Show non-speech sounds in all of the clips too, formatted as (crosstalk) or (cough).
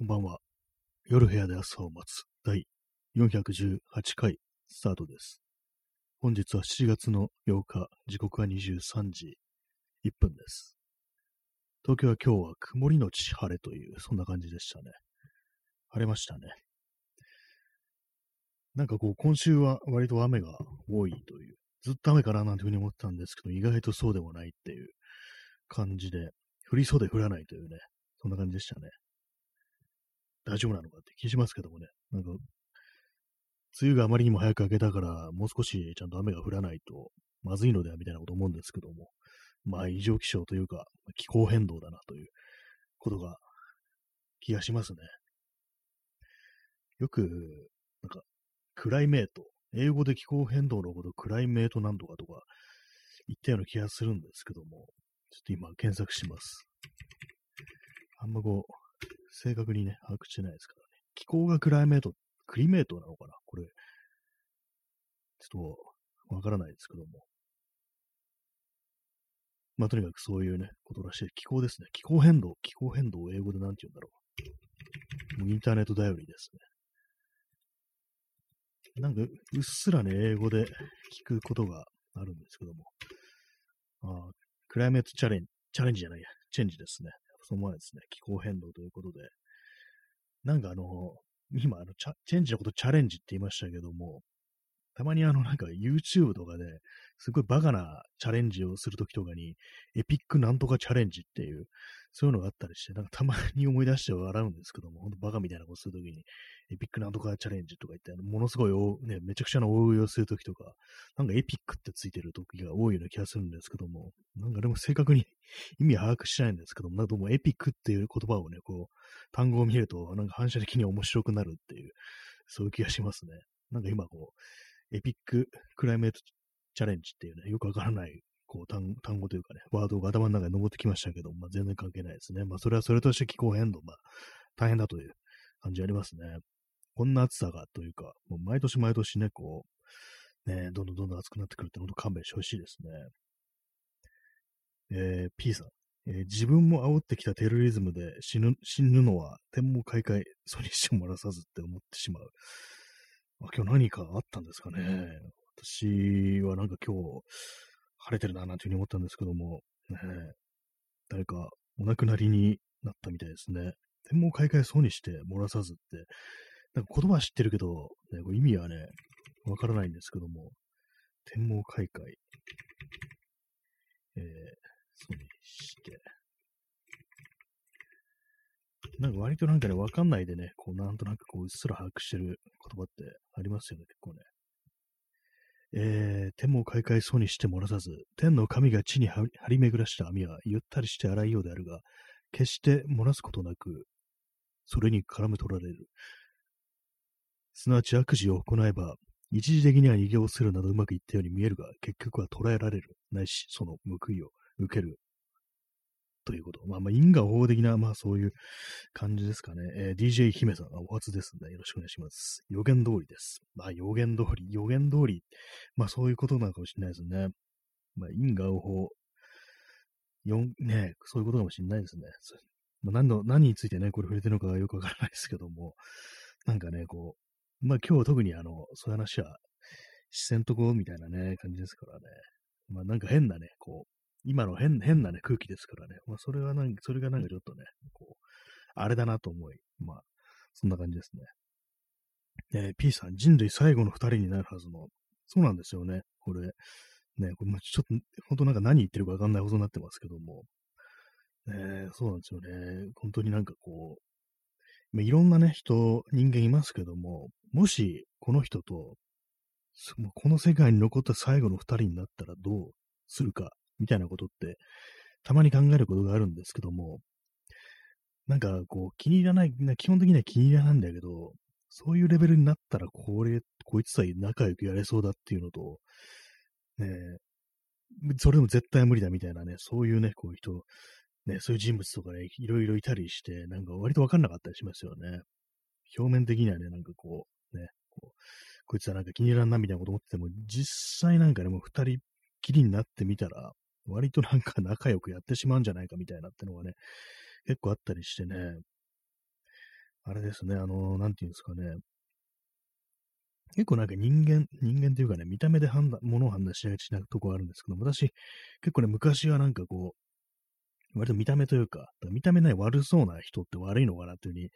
こんばんは。夜部屋で朝を待つ第418回スタートです。本日は7月の8日、時刻は23時1分です。東京は今日は曇りのち晴れという、そんな感じでしたね。晴れましたね。なんかこう、今週は割と雨が多いという、ずっと雨かななんていうふうに思ったんですけど、意外とそうでもないっていう感じで、降りそうで降らないというね、そんな感じでしたね。大丈夫なのかって気しますけどもね。なんか、梅雨があまりにも早く明けたから、もう少しちゃんと雨が降らないとまずいのではみたいなこと思うんですけども、まあ異常気象というか、気候変動だなということが気がしますね。よく、なんか、クライメート、英語で気候変動のことクライメートなんとかとか言ったような気がするんですけども、ちょっと今検索します。あんまこう、正確にね、把握してないですからね。気候がクライメート、クリメートなのかな？これ。ちょっと、わからないですけども。まあ、とにかくそういうね、ことらしい。気候ですね。気候変動。気候変動を英語で何て言うんだろう。もうインターネット頼りですね。なんか、うっすらね、英語で聞くことがあるんですけども。あ、クライメートチャレンジ、チャレンジじゃないや、チェンジですね。その前ですね、気候変動ということで、なんかあの、今あのチャ、チェンジのことチャレンジって言いましたけども、たまにあの、なんか YouTube とかで、すごいバカなチャレンジをするときとかに、エピックなんとかチャレンジっていう、そういうのがあったりして、なんかたまに思い出して笑うんですけども、ほんとバカみたいなことするときに、エピックなんとかチャレンジとか言って、ものすごい、ね、めちゃくちゃな大食いをするときとか、なんかエピックってついてるときが多いような気がするんですけども、なんかでも正確に (laughs) 意味把握しないんですけども、なんかどうもエピックっていう言葉をね、こう、単語を見ると、なんか反射的に面白くなるっていう、そういう気がしますね。なんか今こう、エピッククライメートチャレンジっていうね、よくわからない、こう単、単語というかね、ワードが頭の中に登ってきましたけど、まあ全然関係ないですね。まあそれはそれとして気候変動、まあ大変だという感じありますね。こんな暑さがというか、もう毎年毎年ね、こう、ね、どんどんどんどん暑くなってくるって、本当勘弁してほしいですね。えー、P さん。えー自分も煽ってきたテロリズムで死ぬ、死ぬのは天文開会、それにしてもらさずって思ってしまう。今日何かあったんですかね。私はなんか今日晴れてるななんていうふうに思ったんですけども、ね、誰かお亡くなりになったみたいですね。天文開会そうにして漏らさずって、なんか言葉は知ってるけど、ね、これ意味はね、わからないんですけども、天文開会、えー、そうにして、なんか割となんかね、わかんないでね、こうなんとなくこううっすら把握してる言葉ってありますよね、結構ね。えー、天も開会そうにして漏らさず、天の神が地に張り巡らした網はゆったりして荒いようであるが、決して漏らすことなく、それに絡む取られる。すなわち悪事を行えば、一時的には逃げをするなどうまくいったように見えるが、結局は捕らえられる。ないし、その報いを受ける。ということ。まあまあ、因果応報的な、まあそういう感じですかね。えー DJ 姫さん、お初ですね。よろしくお願いします。予言通りです。まあ予言通り、予言通り。まあそういうことなのかもしれないですね。まあ因果応報。よ、ねそういうことかもしれないですね。まあ、何の、何についてね、これ触れてるのかよくわからないですけども、なんかね、こう、まあ今日は特にあの、そういう話は、視線とこうみたいなね、感じですからね。まあなんか変なね、こう、今の変変なね、空気ですからね。まあそれはなん、それがなんかちょっとね、こう、あれだなと思い、まあ、そんな感じですね。えー P さん、人類最後の二人になるはずの、そうなんですよね、これ。ね、これ、まあちょっと、本当なんか何言ってるかわかんないことになってますけども、ね、そうなんですよね。本当になんかこう、まあいろんなね、人、人間いますけども、もし、この人と、この世界に残った最後の二人になったらどうするか、みたいなことって、たまに考えることがあるんですけども、なんかこう、気に入らない、な基本的には気に入らないんだけど、そういうレベルになったら、これ、こいつさえ仲良くやれそうだっていうのと、ねえ、それでも絶対無理だみたいなね、そういうね、こういう人、ね、そういう人物とかね、いろいろいたりして、なんか割とわかんなかったりしますよね。表面的にはね、なんかこう、ね、こう、こいつはなんか気に入らんなみたいなこと思ってても、実際なんかね、もう二人きりになってみたら、割となんか仲良くやってしまうんじゃないかみたいなってのがね、結構あったりしてね、あれですね、あの、なんていうんですかね。結構なんか人間、人間というかね、見た目で判断、物を判断しがちなとこあるんですけど、私、結構ね、昔はなんかこう、割と見た目というか、か見た目ない悪そうな人って悪いのかなというふうに、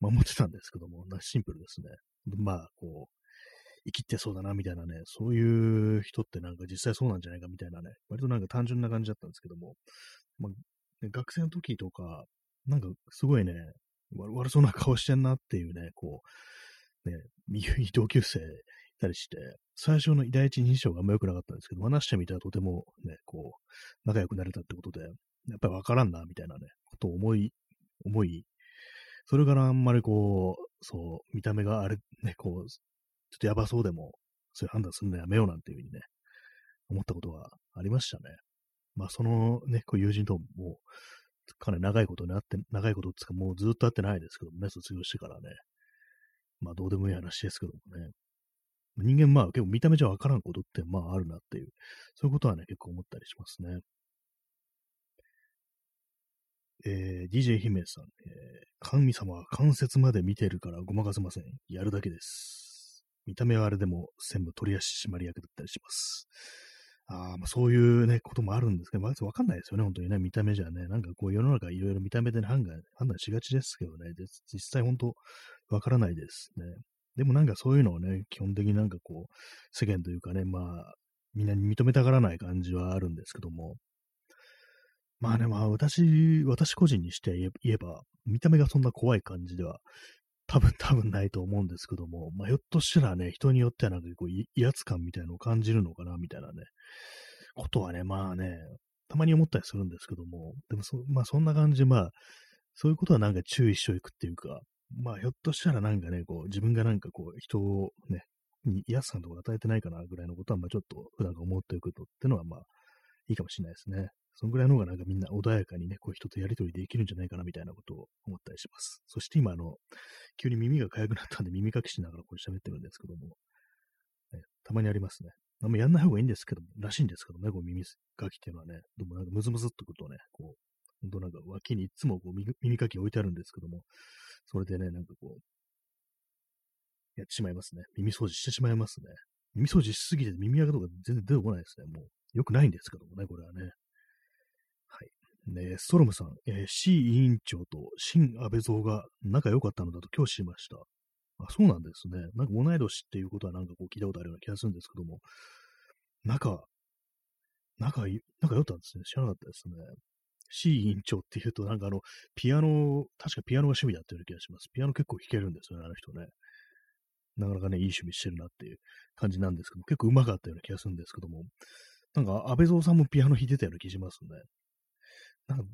ま、思ってたんですけども、シンプルですね。まあ、こう、生きてそうだな、みたいなね、そういう人ってなんか実際そうなんじゃないかみたいなね、割となんか単純な感じだったんですけども、まあ、学生の時とか、なんかすごいね、悪そうな顔してんなっていうね、こう、ね、同級生いたりして、最初の第一印象があんま良くなかったんですけど、話してみたらとてもね、こう、仲良くなれたってことで、やっぱりわからんな、みたいなね、ことを思い、思い、それからあんまりこう、そう、見た目があれ、ね、こう、ちょっとやばそうでも、そういう判断するのやめようなんていうふうにね、思ったことがありましたね。まあ、そのね、こう友人とも、かなり長いことになって、長いことっていうかもうずっと会ってないですけどもね、卒業してからね。まあどうでもいい話ですけどもね。人間まあ結構見た目じゃわからんことってまああるなっていう、そういうことはね、結構思ったりしますね。えー、DJ 姫さん、えー、神様は関節まで見てるからごまかせません。やるだけです。見た目はあれでも全部取り足締まり役だったりします。あまあ、そういうね、こともあるんですけど、まずわかんないですよね、本当にね、見た目じゃね。なんかこう世の中いろいろ見た目で判断判断しがちですけどね、実際本当わからないですね。でもなんかそういうのをね、基本的になんかこう、世間というかね、まあ、みんなに認めたがらない感じはあるんですけども、まあね、まあ私、私個人にして言えば、見た目がそんな怖い感じでは多分、多分ないと思うんですけども、まあ、ひょっとしたらね、人によってはなんかこう、威圧感みたいなのを感じるのかな、みたいなね、ことはね、まあね、たまに思ったりするんですけども、でもそ、まあそんな感じで、まあ、そういうことはなんか注意しておくっていうか、まあひょっとしたらなんかね、こう、自分がなんかこう、人をね、に威圧感とか与えてないかな、ぐらいのことは、まあちょっと普段か思っておくとっていうのは、まあ、いいかもしれないですね。そのぐらいの方がなんかみんな穏やかにね、こう人とやりとりできるんじゃないかなみたいなことを思ったりします。そして今、あの、急に耳が痒くなったんで耳かきしながらこれ喋ってるんですけども、ね、たまにありますね。あんまやんない方がいいんですけど、らしいんですけどね、こう耳かきっていうのはね、でもなんかムズムズっとくるとね、こう、ほんとなんか脇にいつもこう耳かき置いてあるんですけども、それでね、なんかこう、やってしまいますね。耳掃除してしまいますね。耳掃除しすぎて耳垢とか全然出てこないですね。もう、良くないんですけどもね、これはね。ね、ストロムさん、えー、C 委員長と新安倍蔵が仲良かったのだと今日知りました。あ、そうなんですね。なんか同い年っていうことはなんかこう聞いたことあるような気がするんですけども、仲、仲、仲良かったんですね。知らなかったですね。C 委員長っていうと、なんかあの、ピアノ、確かピアノが趣味だったような気がします。ピアノ結構弾けるんですよね、あの人ね。なかなかね、いい趣味してるなっていう感じなんですけども、結構上手かったような気がするんですけども、なんか安倍蔵さんもピアノ弾いてたような気がしますね。なんか、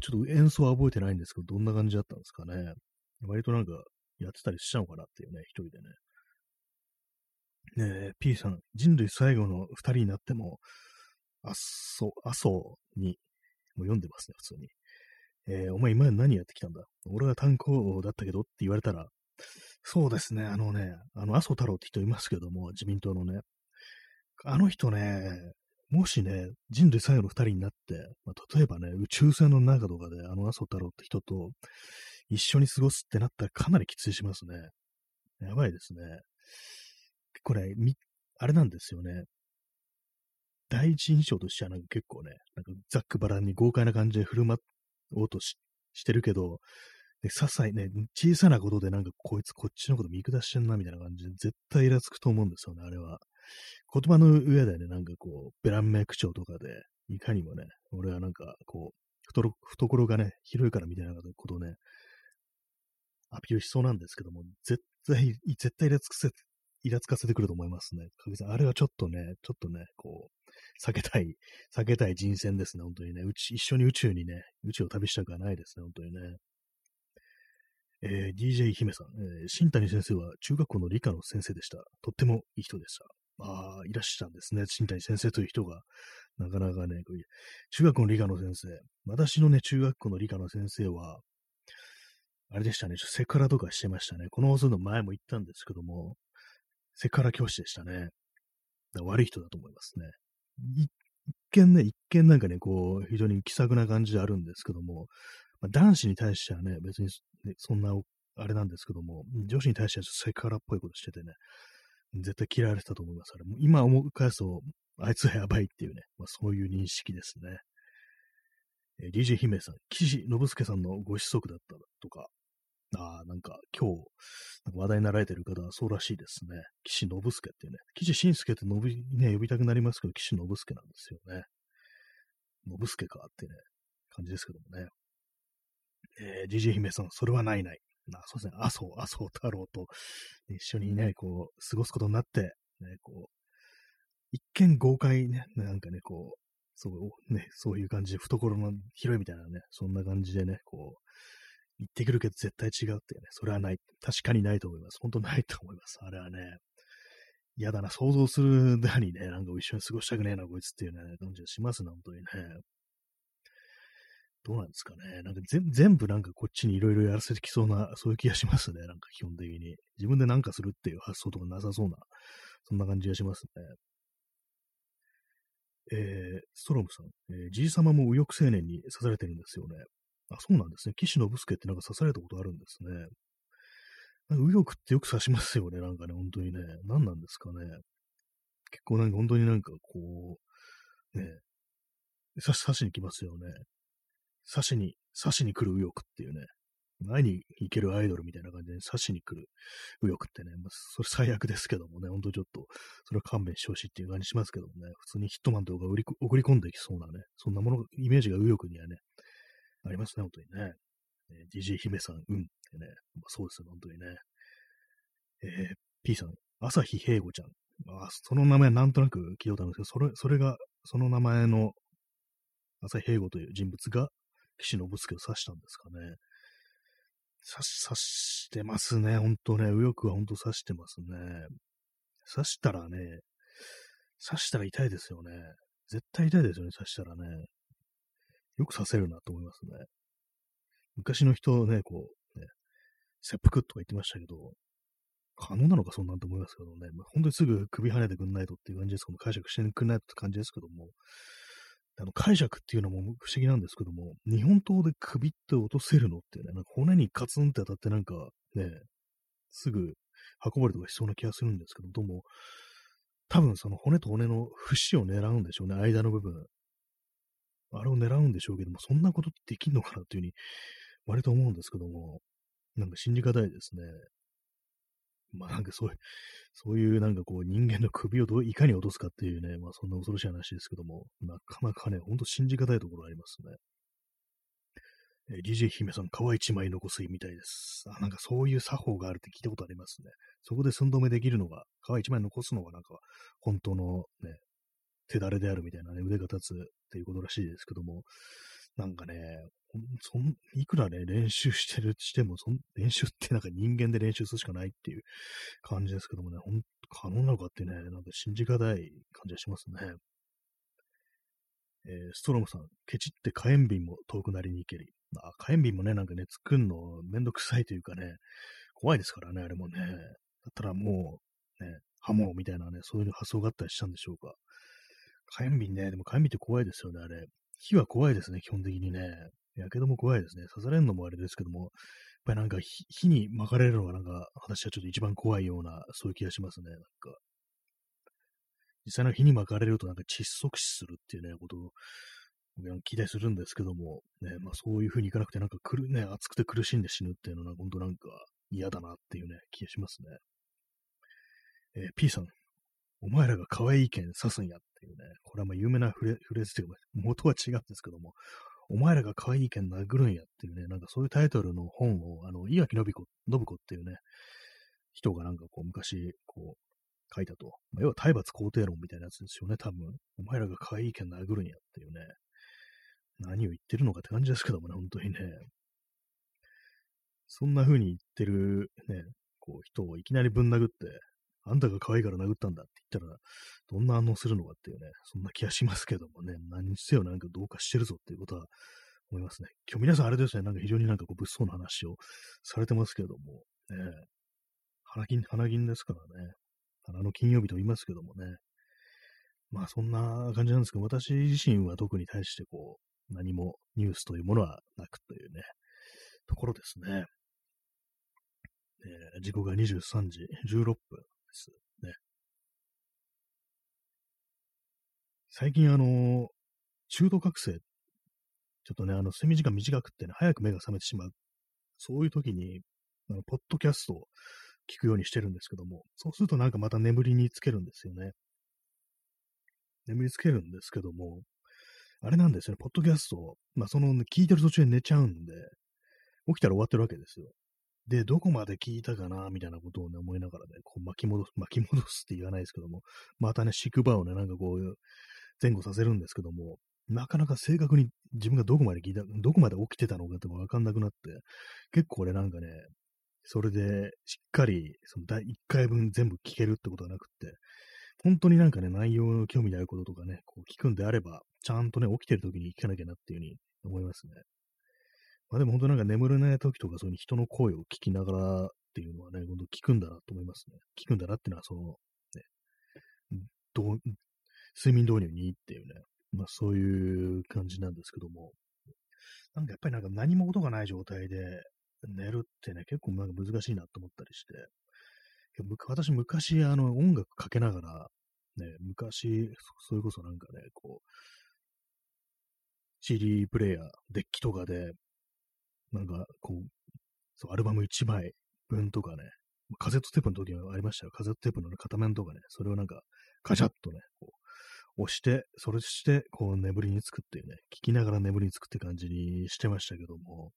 ちょっと演奏は覚えてないんですけど、どんな感じだったんですかね。割となんか、やってたりしちゃうのかなっていうね、一人でね。ねえ、P さん、人類最後の二人になっても、あっそ、あそに、もう読んでますね、普通に。えー、お前今何やってきたんだ？俺は炭鉱だったけどって言われたら、そうですね、あのね、あの、麻生太郎って人いますけども、自民党のね、あの人ね、もしね、人類最後の二人になって、まあ、例えばね、宇宙船の中とかで、あの、麻生太郎って人と一緒に過ごすってなったらかなりきついしますね。やばいですね。これ、み、あれなんですよね。第一印象としてはなんか結構ね、なんかざっくばらんに豪快な感じで振る舞おうとししてるけど、些細ね、小さなことでなんかこいつこっちのこと見下してんなみたいな感じで絶対イラつくと思うんですよね、あれは。言葉の上でね、なんかこう、ベランメイ口調とかで、いかにもね、俺はなんかこう、懐がね、広いからみたいなことをね、アピールしそうなんですけども、絶対、絶対イラつくせ、イラつかせてくると思いますね。かさんあれはちょっとね、ちょっとね、こう、避けたい、避けたい人選ですね、本当にね。うち、一緒に宇宙にね、宇宙を旅したくはないですね、本当にね。えー、DJ 姫さん、えー、新谷先生は中学校の理科の先生でした。とってもいい人でした。ああ、いらっしゃるんですね。新谷先生という人が。なかなかね、こういう中学校の理科の先生。私のね、中学校の理科の先生は、あれでしたね、ちょっとセクハラとかしてましたね。この放送の前も言ったんですけども、セクハラ教師でしたね。悪い人だと思いますね。一見ね、一見なんかね、こう、非常に気さくな感じであるんですけども、まあ、男子に対してはね、別に、ね、そんな、あれなんですけども、女子に対してはセクハラっぽいことしててね、絶対嫌われてたと思います。あれも今思い返すと、あいつはやばいっていうね、まあ、そういう認識ですね。えー、DJ 姫さん、岸信介さんのご子息だったとか、ああ、なんか今日、話題になられてる方はそうらしいですね。岸信介っていうね。岸信介って呼び,、ね、呼びたくなりますけど、岸信介なんですよね。信介かってね、感じですけどもね。えー、DJ 姫さん、それはないない。あそうですね、麻生、麻生太郎と一緒にね、こう、過ごすことになって、ね、こう、一見豪快ね、なんかね、こう、そうね、そういう感じで、懐の広いみたいなね、そんな感じでね、こう、言ってくるけど絶対違うっていうね、それはない。確かにないと思います。本当ないと思います。あれはね、嫌だな、想像するだにね、なんか一緒に過ごしたくねえな、こいつっていうね、感じがしますね、本当にね。どうなんですかね。なんか全部なんかこっちにいろいろやらせてきそうな、そういう気がしますね。なんか基本的に。自分でなんかするっていう発想とかなさそうな、そんな感じがしますね。えー、ストロムさん、えー、じい様も右翼青年に刺されてるんですよね。あ、そうなんですね。岸信介ってなんか刺されたことあるんですね。右翼ってよく刺しますよね。なんかね、本当にね。何なんですかね。結構なんか本当になんかこう、ね、刺し、刺しに来ますよね。刺しに、刺しに来る右翼っていうね。前に行けるアイドルみたいな感じで刺しに来る右翼ってね、まあ、それ最悪ですけどもね、ほんとちょっと、それは勘弁してほしいっていう感じしますけどもね、普通にヒットマンとか送り込んできそうなね、そんなもの、イメージが右翼にはね、ありますね、本当にね。えー、DJ 姫さん、うんってね、まあ、そうですよ、本当にね。えー、P さん、朝日平吾ちゃん。まあその名前なんとなく聞いたんですけど、それ、それが、その名前の朝日平吾という人物が岸信介を指したんですかね。刺し、刺してますね。ほんとね。右翼はほんと刺してますね。刺したらね、刺したら痛いですよね。絶対痛いですよね、刺したらね。よく刺せるなと思いますね。昔の人ね、こう、ね、切腹とか言ってましたけど、可能なのかそんなんと思いますけどね、まあ、本当にすぐ首跳ねてくんないとっていう感じですけども、解釈してくんないとって感じですけども、あの解釈っていうのも不思議なんですけども、日本刀で首って落とせるのってね、なんか骨にカツンって当たってなんかね、すぐ運ばれとかしそうな気がするんですけど、どうも、多分その骨と骨の節を狙うんでしょうね、間の部分。あれを狙うんでしょうけども、そんなことってできんのかなっていうふうに、割と思うんですけども、なんか信じがたいですね。まあなんかそういう、そういうなんかこう人間の首をどういかに落とすかっていうね、まあそんな恐ろしい話ですけども、なかなかね、ほんと信じがたいところありますね。えー、DJ 姫さん、皮一枚残すみたいです。あ、なんかそういう作法があるって聞いたことありますね。そこで寸止めできるのが、皮一枚残すのがなんか、本当のね、手だれであるみたいなね、腕が立つっていうことらしいですけども、なんかね、そんいくらね、練習してるしても、そん (laughs) 練習ってなんか人間で練習するしかないっていう感じですけどもね、ほんと可能なのかってね、なんか信じがたい感じがしますね。えー、ストロムさん、ケチって火炎瓶も遠くなりに行けり。あ、火炎瓶もね、なんかね、作るのめんどくさいというかね、怖いですからね、あれもね。だったらもう、ね、刃物みたいなね、そういう発想があったりしたんでしょうか。火炎瓶ね、でも火炎瓶って怖いですよね、あれ。火は怖いですね、基本的にね。やけども怖いですね。刺されるのもあれですけども、やっぱりなんか火に巻かれるのがなんか、私はちょっと一番怖いような、そういう気がしますね。なんか。実際の火に巻かれるとなんか窒息死するっていうね、ことを、期待するんですけども、ね、まあそういう風にいかなくて、なんかくる、ね、熱くて苦しんで死ぬっていうのは、本当なんか嫌だなっていうね、気がしますね。えー、P さん、お前らが可愛い剣刺すんやっていうね、これはまあ有名なフレフレーズというか、元は違うんですけども、お前らが可愛い剣殴るんやっていうね、なんかそういうタイトルの本を、あの、岩木信子、信子っていうね、人がなんかこう昔、こう、書いたと。まあ、要は体罰肯定論みたいなやつですよね、多分。お前らが可愛い剣殴るんやっていうね。何を言ってるのかって感じですけどもね、本当にね。そんな風に言ってるね、こう人をいきなりぶん殴って、あんたが可愛いから殴ったんだって言ったら、どんな反応するのかっていうね、そんな気がしますけどもね、何にせよなんかどうかしてるぞっていうことは思いますね。今日皆さんあれですね、なんか非常になんかこう物騒な話をされてますけども、ね、花金、花金ですからね、花の金曜日と言いますけどもね、まあそんな感じなんですけど、私自身は特に対してこう、何もニュースというものはなくというね、ところですね。えー、時刻が23時16分。ね。最近あの、中途覚醒、ちょっとね、あの、睡眠時間短くってね、早く目が覚めてしまう。そういう時に、あの、ポッドキャストを聞くようにしてるんですけども、そうするとなんかまた眠りにつけるんですよね。眠りつけるんですけども、あれなんですよね、ポッドキャスト、まあ、その、聞いてる途中で寝ちゃうんで、起きたら終わってるわけですよ。で、どこまで聞いたかな、みたいなことをね、思いながらね、こう巻き戻す、巻き戻すって言わないですけども、またね、宿場をね、なんかこう、前後させるんですけども、なかなか正確に自分がどこまで聞いた、どこまで起きてたのかってわかんなくなって、結構俺なんかね、それでしっかり、その第1回分全部聞けるってことがなくって、本当になんかね、内容の興味のあることとかね、こう聞くんであれば、ちゃんとね、起きてる時に聞かなきゃなっていうふうに思いますね。まあでも本当なんか眠れない時とか、そういう人の声を聞きながらっていうのはね、本当聞くんだなと思いますね。聞くんだなっていうのは、その、ね、どう、睡眠導入にいいっていうね、まあそういう感じなんですけども、なんかやっぱりなんか何も音がない状態で寝るってね、結構なんか難しいなと思ったりして、私昔あの音楽かけながら、ね、昔、それこそなんかね、こう、CD プレイヤー、デッキとかで、なんかこう、そう、アルバム1枚分とかね、カセットテープの時はありましたよ。カセットテープの、ね、片面とかね、それをなんか、カチャッとね、こう、押して、それして、こう、眠りにつくっていうね、聞きながら眠りにつくって感じにしてましたけども、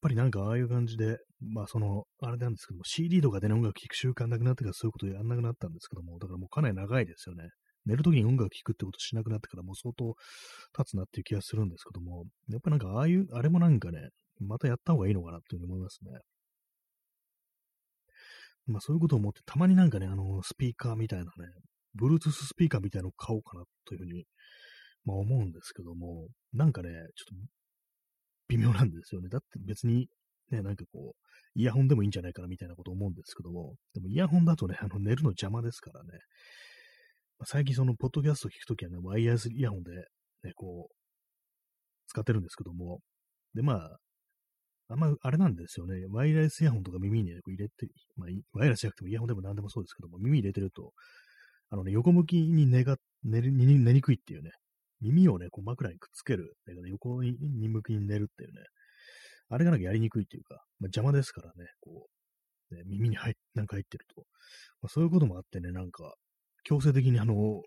ぱりなんかああいう感じで、まあその、あれなんですけども、CD とかで、ね、音楽聴く習慣なくなってからそういうことやんなくなったんですけども、だからもうかなり長いですよね。寝るときに音楽聴くってことしなくなってからもう相当経つなっていう気がするんですけども、やっぱなんかああいう、あれもなんかね、またやった方がいいのかなっていうふうに思いますね。まあそういうことを思って、たまになんかね、あの、スピーカーみたいなね、Bluetooth スピーカーみたいなのを買おうかなというふうに、まあ思うんですけども、なんかね、ちょっと微妙なんですよね。だって別に、ね、なんかこう、イヤホンでもいいんじゃないかなみたいなこと思うんですけども、でもイヤホンだとね、あの寝るの邪魔ですからね。最近その、ポッドキャストを聞くときはね、ワイヤレスイヤホンで、ね、こう、使ってるんですけども、で、まあ、あんま、あれなんですよね。ワイヤレスイヤホンとか耳に、ね、入れて、まあ、ワイヤレスじゃなくてもイヤホンでも何でもそうですけども、耳入れてると、あのね、横向きに寝が、寝る、寝にくいっていうね、耳をね、こう枕にくっつける。だけど横に向きに寝るっていうね。あれがなんかやりにくいっていうか、まあ、邪魔ですからね、こう、ね、耳に入なんか入ってると。まあ、そういうこともあってね、なんか、強制的にあの、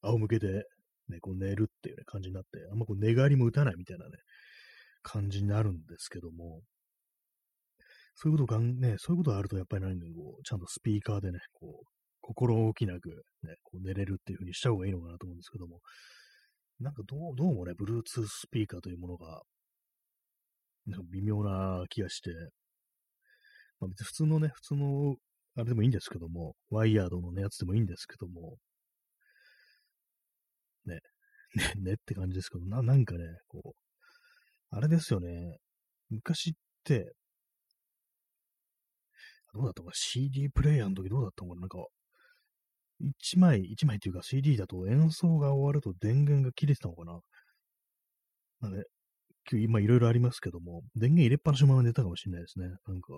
仰向けで、ね、こう寝るっていう、ね、感じになって、あんまこう寝返りも打たないみたいなね、感じになるんですけども、そういうことがね、そういうことがあると、やっぱり何かこう、ちゃんとスピーカーでね、こう、心置きなく、ね、こう寝れるっていう風にした方がいいのかなと思うんですけども、なんかどう、どうもね、Bluetooth スピーカーというものが、なんか微妙な気がして、まあ、別に普通のね、普通の、あれでもいいんですけども、ワイヤードの、やつでもいいんですけども、ね、ね、ねって感じですけど、な、なんかね、こう、あれですよね、昔って、どうだったか CD プレイヤーの時どうだったのかな？なんか、1枚、1枚っていうか CD だと演奏が終わると電源が切れてたのかな？なんで、今いろいろありますけども、電源入れっぱなしのまま寝たかもしれないですね。なんか、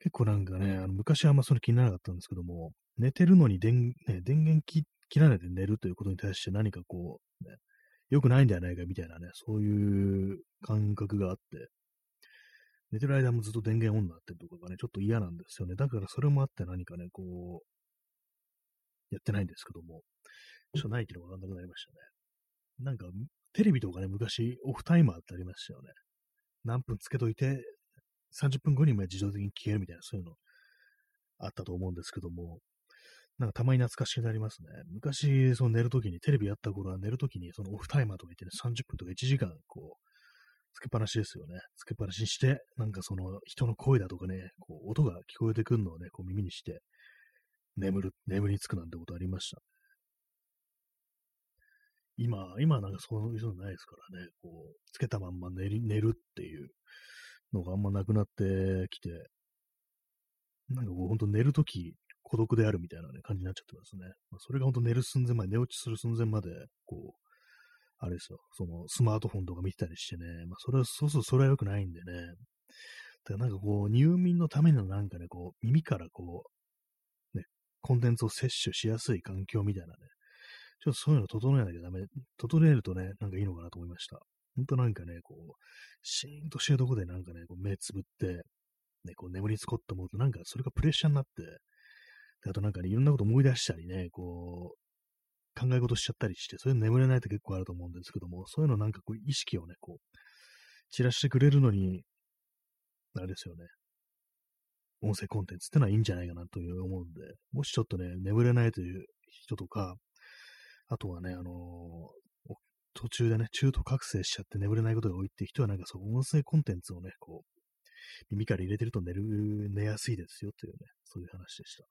結構なんかね、あの昔はあんまそれ気にならなかったんですけども、寝てるのに電,、ね、電源切らないで寝るということに対して何かこう、ね、良くないんじゃないかみたいなね、そういう感覚があって、寝てる間もずっと電源オンになってるとかがね、ちょっと嫌なんですよね。だからそれもあって何かね、こう、やってないんですけども、ちょっとないっていうのがわかんなくなりましたね。なんか、テレビとかね、昔、オフタイマーってありましたよね。何分つけといて、30分後にも自動的に消えるみたいな、そういうのあったと思うんですけども、なんかたまに懐かしくなりますね。昔、その寝るときに、テレビやった頃は寝るときに、そのオフタイマーとか言ってね、30分とか1時間、こう、つけっぱなしですよね。つけっぱなしにして、なんかその人の声だとかね、こう音が聞こえてくるのをね、こう耳にして、眠る、眠りつくなんてことありました。今、今なんかそういうのないですからね、こう、つけたまんま寝寝るっていうのがあんまなくなってきて、なんかこう、ほんと寝るとき孤独であるみたいな、ね、感じになっちゃってますね。まあ、それがほんと寝る寸前まで、寝落ちする寸前まで、こう、あれですよ、そのスマートフォンとか見てたりしてね、まあそれは、そうそうそれは良くないんでね。でなんかこう、入眠のためのなんかね、こう、耳からこう、ね、コンテンツを摂取しやすい環境みたいなね、ちょっとそういうの整えなきゃダメ、整えるとね、なんかいいのかなと思いました。ほんとなんかね、こう、シーンとしてるとこでなんかね、こう目つぶって、ね、こう眠りつこって思うと、なんかそれがプレッシャーになって、であとなんかね、いろんなこと思い出したりね、こう、考え事しちゃったりして、それで眠れないって結構あると思うんですけども、そういうのなんかこう意識をね、こう、散らしてくれるのに、あれですよね。音声コンテンツってのはいいんじゃないかなという思うんで、もしちょっとね、眠れないという人とか、あとはね、あのー、途中でね、中途覚醒しちゃって眠れないことが多いって人はなんかそう、音声コンテンツをね、こう、耳から入れてると寝る、寝やすいですよというね、そういう話でした。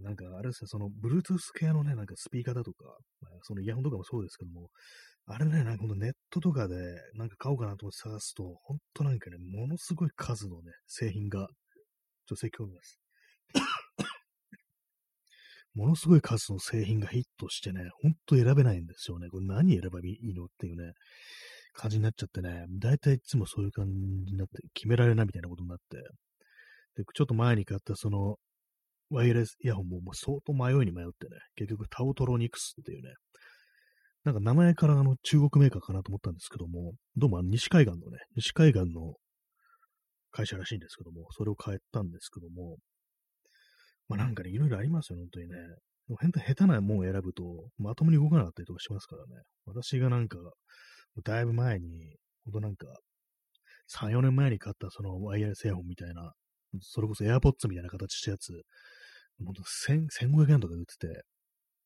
なんか、あれですね、その、Bluetooth 系のね、なんかスピーカーだとか、まあ、そのイヤホンとかもそうですけども、あれね、なんかこのネットとかで、なんか買おうかなと思って探すと、ほんとなんかね、ものすごい数のね、製品が、ちょっと説教ます。ものすごい数の製品がヒットしてね、ほんと選べないんですよね。これ何選べばいいのっていうね、感じになっちゃってね、だいたいいつもそういう感じになって、決められないみたいなことになって、で、ちょっと前に買ったその、ワイヤレスイヤホンももう相当迷いに迷ってね、結局タオトロニクスっていうね、なんか名前からあの中国メーカーかなと思ったんですけども、どうもあの西海岸のね、西海岸の会社らしいんですけども、それを変えたんですけども、まあなんかね、いろいろありますよ、本当にね。もう下手なもんを選ぶと、まともに動かなかったりとかしますからね。私がなんか、だいぶ前に、ほんとなんか、3、4年前に買ったそのワイヤレスイヤホンみたいな、それこそ AirPods みたいな形したやつ、ほんと1500円とかで売ってて、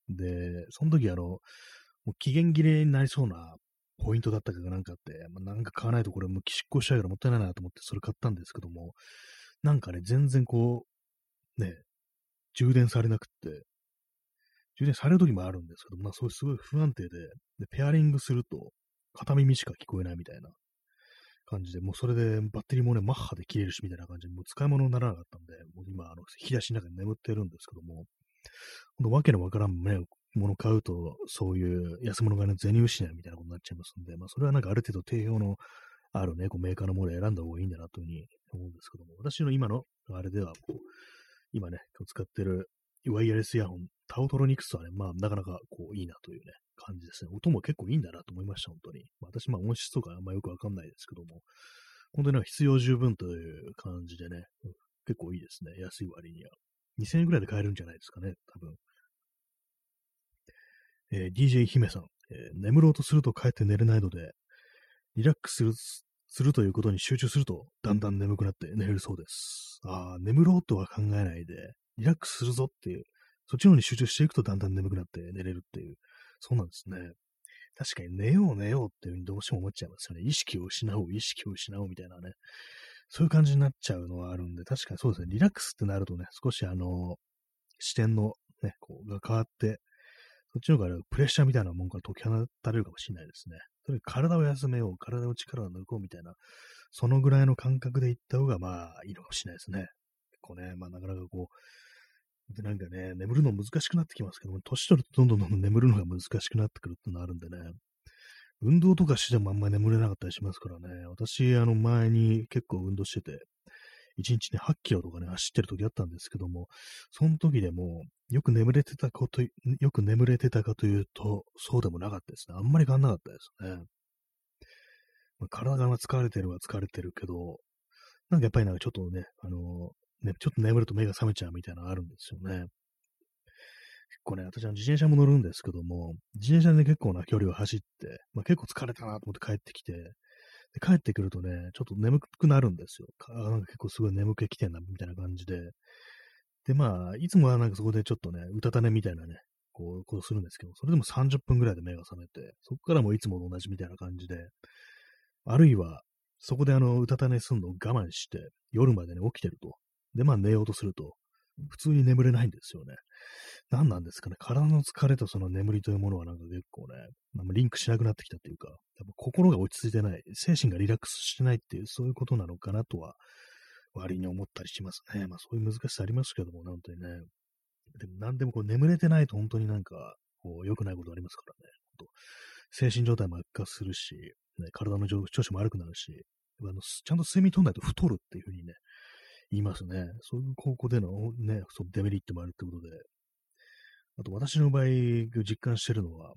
で、その時あの、期限切れになりそうなポイントだったかがなんかあって、まあ、なんか買わないとこれもう執行しちゃうからもったいないなと思ってそれ買ったんですけども、なんかね、全然こう、ね、充電されなくって、充電される時もあるんですけど、まあそういうすごい不安定で、で、ペアリングすると、片耳しか聞こえないみたいな。感じで、もうそれでバッテリーもね、マッハで切れるしみたいな感じで、もう使い物にならなかったんで、もう今、あの、引き出しの中に眠ってるんですけども、このわけのわからんね、もの買うと、そういう安物がね、銭失いみたいなことになっちゃいますんで、まあそれはなんかある程度定評のあるね、こうメーカーのものを選んだ方がいいんだなというふうに思うんですけども、私の今のあれでは、こう、今ね、今日使ってるワイヤレスイヤホン、タオトロニクスはね、まあなかなかこういいなというね、感じですね。音も結構いいんだなと思いました、本当に。まあ、私、まあ音質とかあんまよくわかんないですけども、本当に必要十分という感じでね、結構いいですね。安い割には。2000円ぐらいで買えるんじゃないですかね、多分。えー、DJ 姫さん、えー、眠ろうとすると帰って寝れないので、リラックスするするということに集中すると、だんだん眠くなって寝れるそうです。ああ、眠ろうとは考えないで、リラックスするぞっていう、そっちの方に集中していくとだんだん眠くなって寝れるっていう、そうなんですね。確かに寝よう寝ようっていうふうにどうしても思っちゃいますよね。意識を失おう、意識を失おうみたいなね。そういう感じになっちゃうのはあるんで、確かにそうですね。リラックスってなるとね、少しあの、視点のね、こう、が変わって、そっちの方がプレッシャーみたいなもんから解き放たれるかもしれないですね。とにかく体を休めよう、体の力を抜こうみたいな、そのぐらいの感覚で行った方がまあいいのかもしれないですね。結構ね、まあなかなかこう、で、なんかね、眠るの難しくなってきますけども、年取るとどんどんどんどん眠るのが難しくなってくるってのがあるんでね、運動とかしてもあんまり眠れなかったりしますからね、私、あの、前に結構運動してて、1日ね、8キロとかね、走ってる時あったんですけども、その時でも、よく眠れてたこと、よく眠れてたかというと、そうでもなかったですね。あんまり変わんなかったですね。まあ、体が疲れてるは疲れてるけど、なんかやっぱりなんかちょっとね、あのね、ちょっと眠ると目が覚めちゃうみたいなのあるんですよね。結構ね、私は自転車も乗るんですけども、自転車で結構な距離を走って、まあ、結構疲れたなと思って帰ってきて、で帰ってくるとね、ちょっと眠くなるんですよ。なんか結構すごい眠気来てんな、みたいな感じで。で、まあ、いつもはなんかそこでちょっとね、うたた寝みたいなね、こう、こうするんですけど、それでも30分ぐらいで目が覚めて、そこからもいつもと同じみたいな感じで、あるいは、そこであの、うたた寝すんのを我慢して、夜までね、起きてると。で、まあ寝ようとすると、普通に眠れないんですよね。何なんですかね。体の疲れとその眠りというものはなんか結構ね、リンクしなくなってきたっていうか、やっぱ心が落ち着いてない、精神がリラックスしてないっていう、そういうことなのかなとは、割に思ったりしますね。まあそういう難しさありますけども、本当にね。でも何でもこう眠れてないと本当になんか、こう良くないことありますからね。精神状態も悪化するし、ね、体の調子も悪くなるし、あのちゃんと睡眠取らないと太るっていうふうにね、いますね。そういう高校でのね、そのデメリットもあるってことで。あと私の場合、実感してるのは、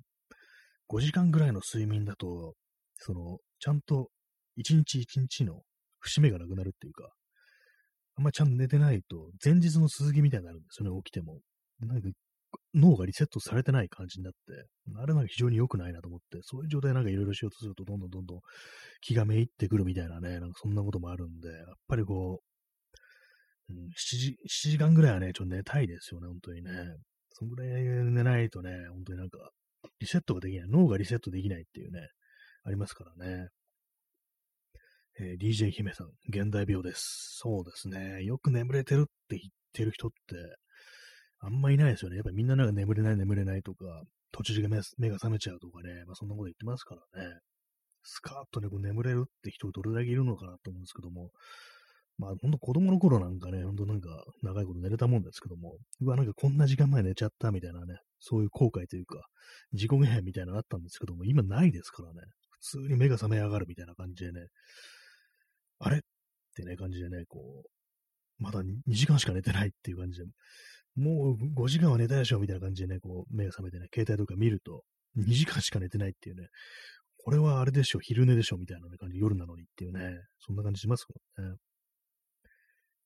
5時間ぐらいの睡眠だと、その、ちゃんと1日1日の節目がなくなるっていうか、あんまちゃんと寝てないと、前日の続きみたいになるんですよね、起きても。なんか、脳がリセットされてない感じになって、あれなんか非常に良くないなと思って、そういう状態なんかいろいろしようとすると、どんどんどんどん気がめいってくるみたいなね、なんかそんなこともあるんで、やっぱりこう7時、7時間ぐらいはね、ちょっと寝たいですよね、本当にね。そんぐらい寝ないとね、本当になんか、リセットができない。脳がリセットできないっていうね、ありますからね。えー、DJ 姫さん、現代病です。そうですね。よく眠れてるって言ってる人って、あんまいないですよね。やっぱりみんななんか眠れない眠れないとか、途中で目が覚めちゃうとかね、まあそんなこと言ってますからね。スカーッとね、こう眠れるって人どれだけいるのかなと思うんですけども、まあほんと子供の頃なんかね、ほんとなんか長いこと寝れたもんですけども、うわ、なんかこんな時間前寝ちゃったみたいなね、そういう後悔というか、自己嫌悪みたいなのあったんですけども、今ないですからね、普通に目が覚め上がるみたいな感じでね、あれってね、感じでね、こう、まだ2時間しか寝てないっていう感じで、もう5時間は寝たでしょみたいな感じでね、こう、目が覚めてね、携帯とか見ると、2時間しか寝てないっていうね、これはあれでしょ、昼寝でしょみたいな、感じ、夜なのにっていうね、そんな感じしますもんね。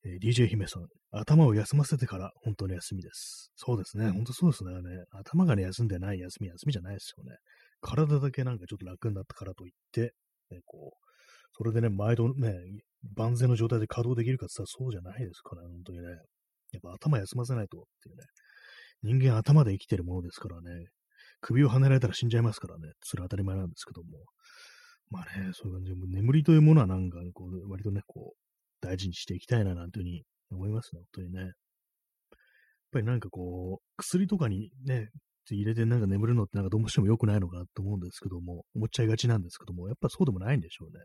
えー、DJ 姫さん、頭を休ませてから本当に休みです。そうですね、本当そうですね。頭がね、休んでない休み、休みじゃないですよね。体だけなんかちょっと楽になったからといって、ね、こう、それでね、毎度ね、万全の状態で稼働できるかって言ったらそうじゃないですから、本当にね。やっぱ頭休ませないとっていうね。人間頭で生きてるものですからね。首をはねられたら死んじゃいますからね。それは当たり前なんですけども。まあね、そういう感じで、眠りというものはなんか、こう、割とね、こう、大事にしていきたいな、なんていうふうに思いますね、本当にね。やっぱりなんかこう、薬とかにね、入れてなんか眠るのってなんかどうしても良くないのかなと思うんですけども、思っちゃいがちなんですけども、やっぱそうでもないんでしょうね。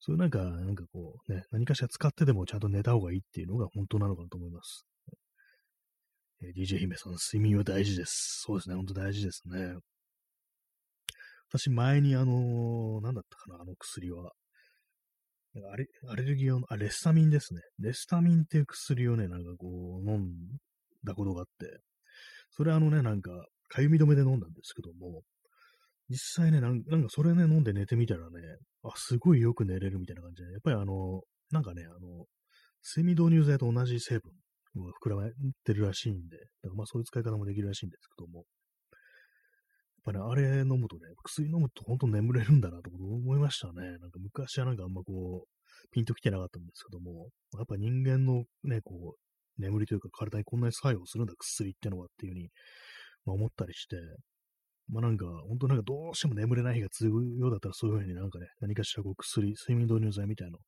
そういうなんか、なんかこうね、何かしら使ってでもちゃんと寝た方がいいっていうのが本当なのかなと思います。えー、DJ 姫さん、睡眠は大事です。そうですね、本当大事ですね。私、前にあのー、なんだったかな、あの薬は。アレアレルギー用の、あ、レスタミンですね。レスタミンっていう薬をね、なんかこう、飲んだことがあって、それあのね、なんか、かゆみ止めで飲んだんですけども、実際ね、なんかそれね、飲んで寝てみたらね、あ、すごいよく寝れるみたいな感じで、やっぱりあの、なんかね、あの、睡眠導入剤と同じ成分が膨らまってるらしいんで、だからまあそういう使い方もできるらしいんですけども、っぱね、あれ飲むとね、薬飲むと本当眠れるんだなと思いましたね。なんか昔はなんかあんまこう、ピンときてなかったんですけども、やっぱ人間のね、こう、眠りというか体にこんなに作用するんだ、薬ってのはっていうふうに、まあ、思ったりして、まあなんか、本当なんかどうしても眠れない日が続くようだったら、そういうふうになんかね、何かしらこう薬、睡眠導入剤みたいなの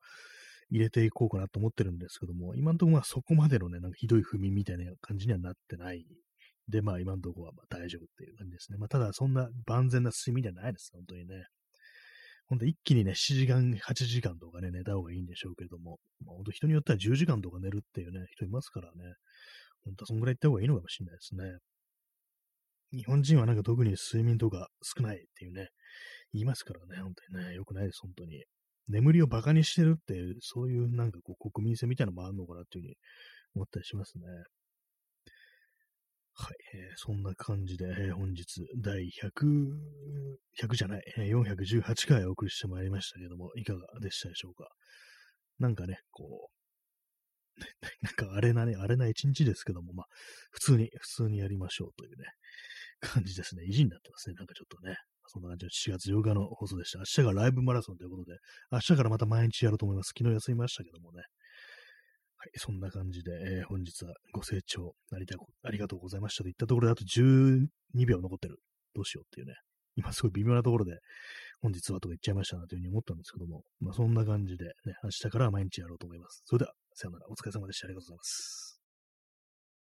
入れていこうかなと思ってるんですけども、今のところまあそこまでのね、なんかひどい不眠みたいな感じにはなってないで、まあ今のところはまあ大丈夫っていう感じですね。まあただそんな万全な睡眠じゃないです、本当にね。本当一気にね、7時間、8時間とかね、寝た方がいいんでしょうけども、まあ、本当人によっては10時間とか寝るっていうね、人いますからね。本当はそんぐらい行った方がいいのかもしれないですね。日本人はなんか特に睡眠とか少ないっていうね、言いますからね、本当にね、良くないです、本当に。眠りを馬鹿にしてるっていう、そういうなんかこう国民性みたいなのもあるのかなっていうふうに思ったりしますね。はい、えー、そんな感じで、えー、本日第100、100じゃない、えー、418回お送りしてまいりましたけども、いかがでしたでしょうか？なんかね、こう、なんかあれなね、あれな一日ですけども、まあ、普通に、普通にやりましょうというね、感じですね。意地になってますね。なんかちょっとね。そんな感じで4月8日の放送でした。明日がライブマラソンということで、明日からまた毎日やろうと思います。昨日休みましたけどもね。はい、そんな感じで、えー、本日はご清聴ありありがとうございましたといったところで、あと12秒残ってる。どうしようっていうね。今すごい微妙なところで、本日はとか言っちゃいましたなというふうに思ったんですけども、まあそんな感じでね、明日から毎日やろうと思います。それでは、さよなら。お疲れ様でした。ありがとうございます。